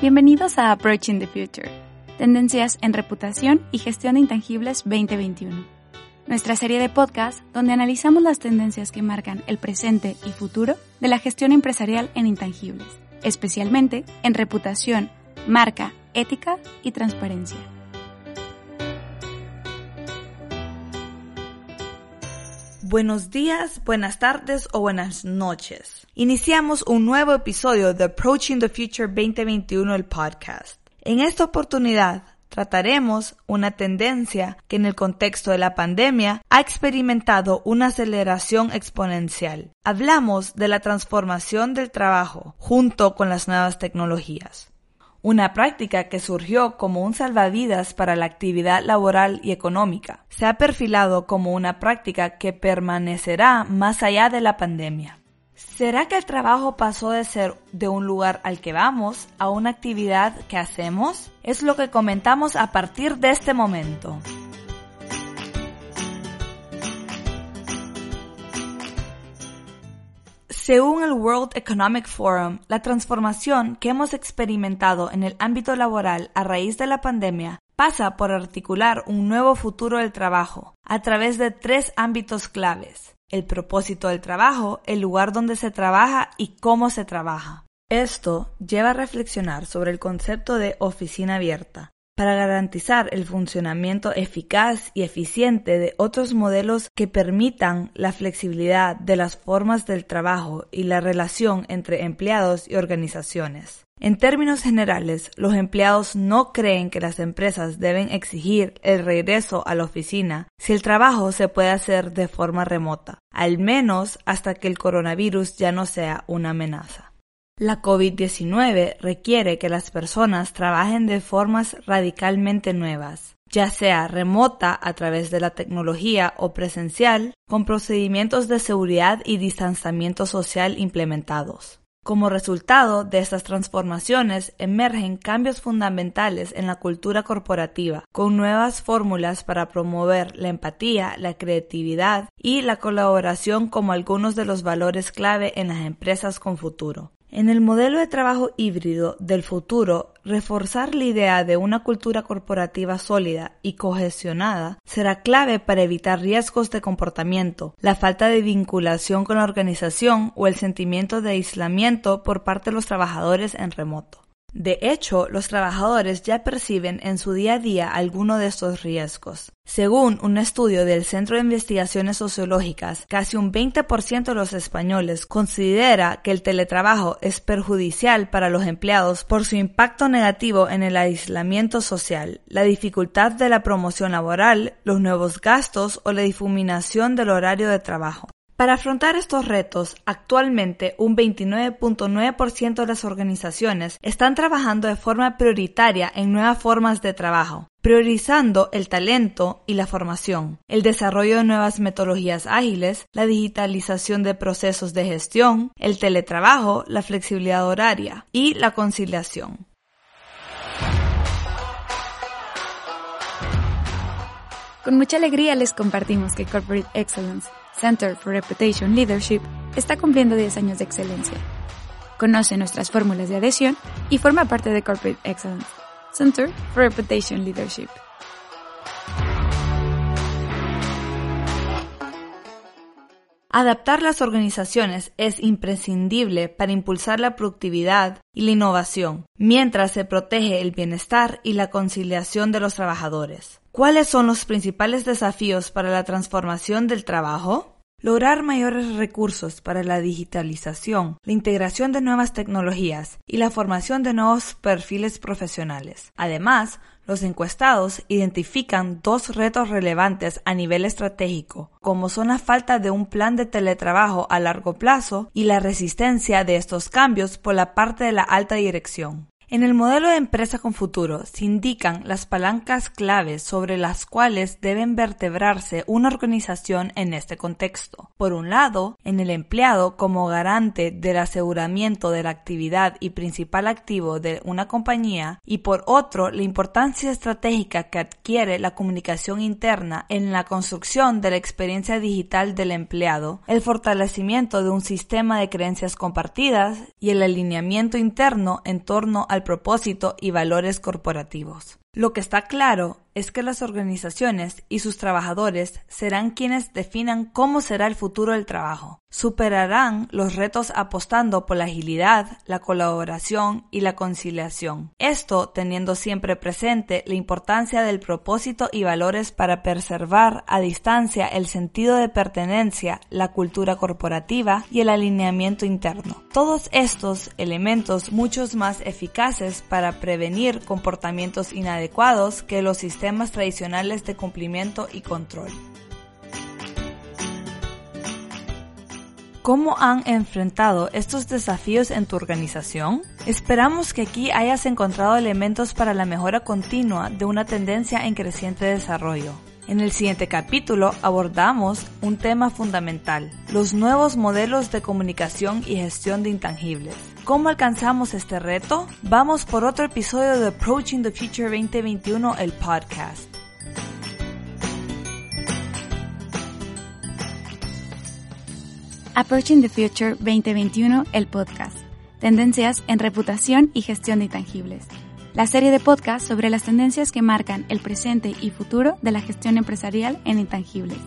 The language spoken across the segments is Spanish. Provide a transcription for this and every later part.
Bienvenidos a Approaching the Future, Tendencias en Reputación y Gestión de Intangibles 2021, nuestra serie de podcast donde analizamos las tendencias que marcan el presente y futuro de la gestión empresarial en intangibles, especialmente en reputación, marca, ética y transparencia. Buenos días, buenas tardes o buenas noches. Iniciamos un nuevo episodio de Approaching the Future 2021, el podcast. En esta oportunidad trataremos una tendencia que en el contexto de la pandemia ha experimentado una aceleración exponencial. Hablamos de la transformación del trabajo junto con las nuevas tecnologías una práctica que surgió como un salvavidas para la actividad laboral y económica. Se ha perfilado como una práctica que permanecerá más allá de la pandemia. ¿Será que el trabajo pasó de ser de un lugar al que vamos a una actividad que hacemos? Es lo que comentamos a partir de este momento. Según el World Economic Forum, la transformación que hemos experimentado en el ámbito laboral a raíz de la pandemia pasa por articular un nuevo futuro del trabajo a través de tres ámbitos claves. El propósito del trabajo, el lugar donde se trabaja y cómo se trabaja. Esto lleva a reflexionar sobre el concepto de oficina abierta, para garantizar el funcionamiento eficaz y eficiente de otros modelos que permitan la flexibilidad de las formas del trabajo y la relación entre empleados y organizaciones. En términos generales, los empleados no creen que las empresas deben exigir el regreso a la oficina si el trabajo se puede hacer de forma remota, al menos hasta que el coronavirus ya no sea una amenaza. La COVID-19 requiere que las personas trabajen de formas radicalmente nuevas, ya sea remota a través de la tecnología o presencial, con procedimientos de seguridad y distanciamiento social implementados. Como resultado de estas transformaciones emergen cambios fundamentales en la cultura corporativa, con nuevas fórmulas para promover la empatía, la creatividad y la colaboración como algunos de los valores clave en las empresas con futuro. En el modelo de trabajo híbrido del futuro, reforzar la idea de una cultura corporativa sólida y cohesionada será clave para evitar riesgos de comportamiento, la falta de vinculación con la organización o el sentimiento de aislamiento por parte de los trabajadores en remoto. De hecho, los trabajadores ya perciben en su día a día alguno de estos riesgos. Según un estudio del Centro de Investigaciones Sociológicas, casi un 20% de los españoles considera que el teletrabajo es perjudicial para los empleados por su impacto negativo en el aislamiento social, la dificultad de la promoción laboral, los nuevos gastos o la difuminación del horario de trabajo. Para afrontar estos retos, actualmente un 29.9% de las organizaciones están trabajando de forma prioritaria en nuevas formas de trabajo, priorizando el talento y la formación, el desarrollo de nuevas metodologías ágiles, la digitalización de procesos de gestión, el teletrabajo, la flexibilidad horaria y la conciliación. Con mucha alegría les compartimos que Corporate Excellence Center for Reputation Leadership está cumpliendo 10 años de excelencia. Conoce nuestras fórmulas de adhesión y forma parte de Corporate Excellence Center for Reputation Leadership. Adaptar las organizaciones es imprescindible para impulsar la productividad y la innovación, mientras se protege el bienestar y la conciliación de los trabajadores. ¿Cuáles son los principales desafíos para la transformación del trabajo? Lograr mayores recursos para la digitalización, la integración de nuevas tecnologías y la formación de nuevos perfiles profesionales. Además, los encuestados identifican dos retos relevantes a nivel estratégico, como son la falta de un plan de teletrabajo a largo plazo y la resistencia de estos cambios por la parte de la alta dirección. En el modelo de empresa con futuro se indican las palancas claves sobre las cuales deben vertebrarse una organización en este contexto. Por un lado, en el empleado como garante del aseguramiento de la actividad y principal activo de una compañía y por otro, la importancia estratégica que adquiere la comunicación interna en la construcción de la experiencia digital del empleado, el fortalecimiento de un sistema de creencias compartidas y el alineamiento interno en torno a propósito y valores corporativos. Lo que está claro es que las organizaciones y sus trabajadores serán quienes definan cómo será el futuro del trabajo. Superarán los retos apostando por la agilidad, la colaboración y la conciliación. Esto teniendo siempre presente la importancia del propósito y valores para preservar a distancia el sentido de pertenencia, la cultura corporativa y el alineamiento interno. Todos estos elementos muchos más eficaces para prevenir comportamientos inadecuados que los sistemas tradicionales de cumplimiento y control. ¿Cómo han enfrentado estos desafíos en tu organización? Esperamos que aquí hayas encontrado elementos para la mejora continua de una tendencia en creciente desarrollo. En el siguiente capítulo abordamos un tema fundamental, los nuevos modelos de comunicación y gestión de intangibles. ¿Cómo alcanzamos este reto? Vamos por otro episodio de Approaching the Future 2021, el podcast. Approaching the Future 2021, el podcast. Tendencias en reputación y gestión de intangibles. La serie de podcasts sobre las tendencias que marcan el presente y futuro de la gestión empresarial en intangibles.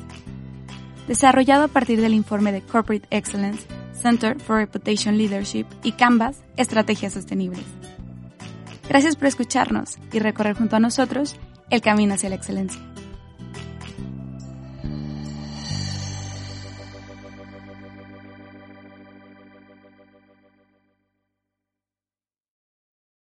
Desarrollado a partir del informe de Corporate Excellence Center for Reputation Leadership y Canvas, Estrategias Sostenibles. Gracias por escucharnos y recorrer junto a nosotros el camino hacia la excelencia.